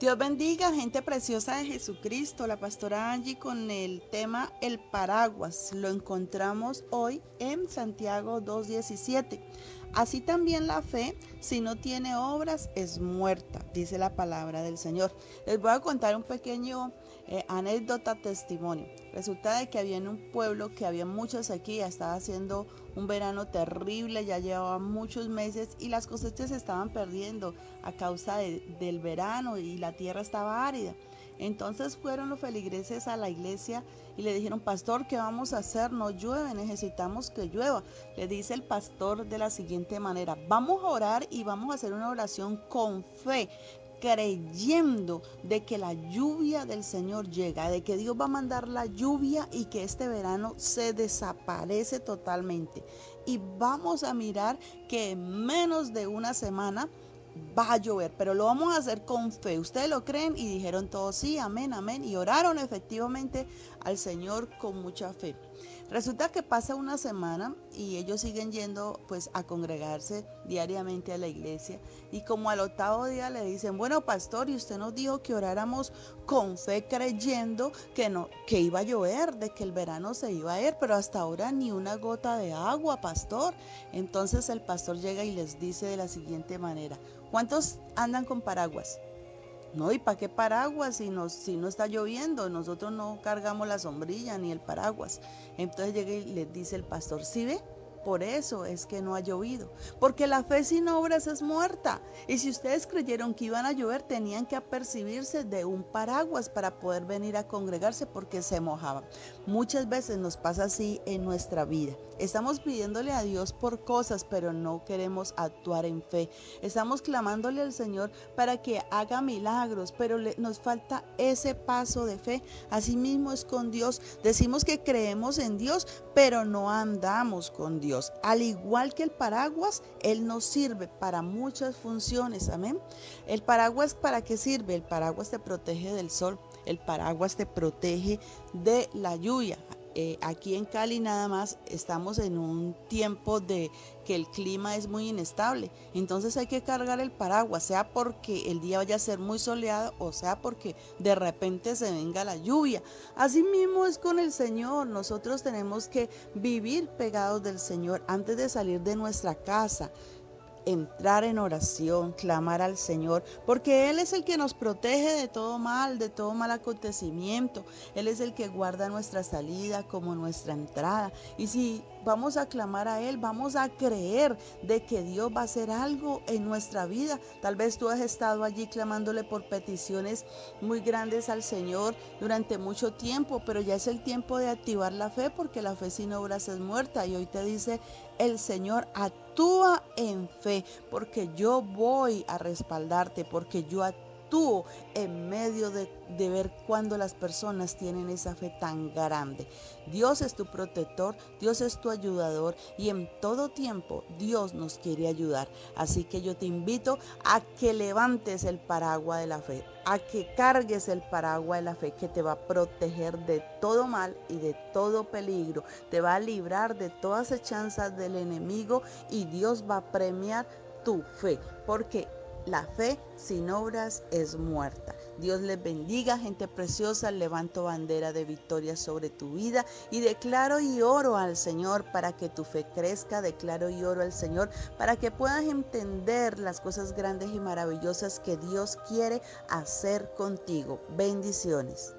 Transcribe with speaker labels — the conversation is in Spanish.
Speaker 1: Dios bendiga, gente preciosa de Jesucristo. La pastora Angie con el tema El paraguas. Lo encontramos hoy en Santiago 2.17. Así también la fe, si no tiene obras, es muerta, dice la palabra del Señor. Les voy a contar un pequeño eh, anécdota, testimonio. Resulta de que había en un pueblo que había mucha sequía, estaba haciendo un verano terrible, ya llevaba muchos meses y las cosechas se estaban perdiendo a causa del verano y la tierra estaba árida. Entonces fueron los feligreses a la iglesia y le dijeron, pastor, ¿qué vamos a hacer? No llueve, necesitamos que llueva. Le dice el pastor de la siguiente manera, vamos a orar y vamos a hacer una oración con fe creyendo de que la lluvia del Señor llega, de que Dios va a mandar la lluvia y que este verano se desaparece totalmente. Y vamos a mirar que en menos de una semana va a llover, pero lo vamos a hacer con fe. Ustedes lo creen y dijeron todos sí, amén, amén. Y oraron efectivamente al Señor con mucha fe. Resulta que pasa una semana y ellos siguen yendo pues a congregarse diariamente a la iglesia y como al octavo día le dicen, bueno pastor, y usted nos dijo que oráramos con fe creyendo que no que iba a llover, de que el verano se iba a ir, pero hasta ahora ni una gota de agua, pastor. Entonces el pastor llega y les dice de la siguiente manera, ¿cuántos andan con paraguas? No, ¿y para qué paraguas si, si no está lloviendo? Nosotros no cargamos la sombrilla ni el paraguas. Entonces llega y le dice el pastor, ¿sí ve? Por eso es que no ha llovido, porque la fe sin obras es muerta. Y si ustedes creyeron que iban a llover, tenían que apercibirse de un paraguas para poder venir a congregarse porque se mojaban. Muchas veces nos pasa así en nuestra vida. Estamos pidiéndole a Dios por cosas, pero no queremos actuar en fe. Estamos clamándole al Señor para que haga milagros, pero nos falta ese paso de fe. Asimismo es con Dios. Decimos que creemos en Dios, pero no andamos con Dios. Al igual que el paraguas, Él nos sirve para muchas funciones. Amén. El paraguas, ¿para qué sirve? El paraguas te protege del sol. El paraguas te protege de la lluvia. Eh, aquí en Cali nada más estamos en un tiempo de que el clima es muy inestable. Entonces hay que cargar el paraguas, sea porque el día vaya a ser muy soleado o sea porque de repente se venga la lluvia. Así mismo es con el Señor. Nosotros tenemos que vivir pegados del Señor antes de salir de nuestra casa entrar en oración, clamar al Señor, porque Él es el que nos protege de todo mal, de todo mal acontecimiento. Él es el que guarda nuestra salida como nuestra entrada. Y si vamos a clamar a Él, vamos a creer de que Dios va a hacer algo en nuestra vida. Tal vez tú has estado allí clamándole por peticiones muy grandes al Señor durante mucho tiempo, pero ya es el tiempo de activar la fe porque la fe sin obras es muerta. Y hoy te dice el Señor, actúa en fe porque yo voy a respaldarte, porque yo tú en medio de, ver cuando las personas tienen esa fe tan grande. Dios es tu protector, Dios es tu ayudador y en todo tiempo Dios nos quiere ayudar. Así que yo te invito a que levantes el paraguas de la fe, a que cargues el paraguas de la fe que te va a proteger de todo mal y de todo peligro, te va a librar de todas hechanzas del enemigo y Dios va a premiar tu fe, porque la fe sin obras es muerta. Dios les bendiga, gente preciosa. Levanto bandera de victoria sobre tu vida y declaro y oro al Señor para que tu fe crezca. Declaro y oro al Señor para que puedas entender las cosas grandes y maravillosas que Dios quiere hacer contigo. Bendiciones.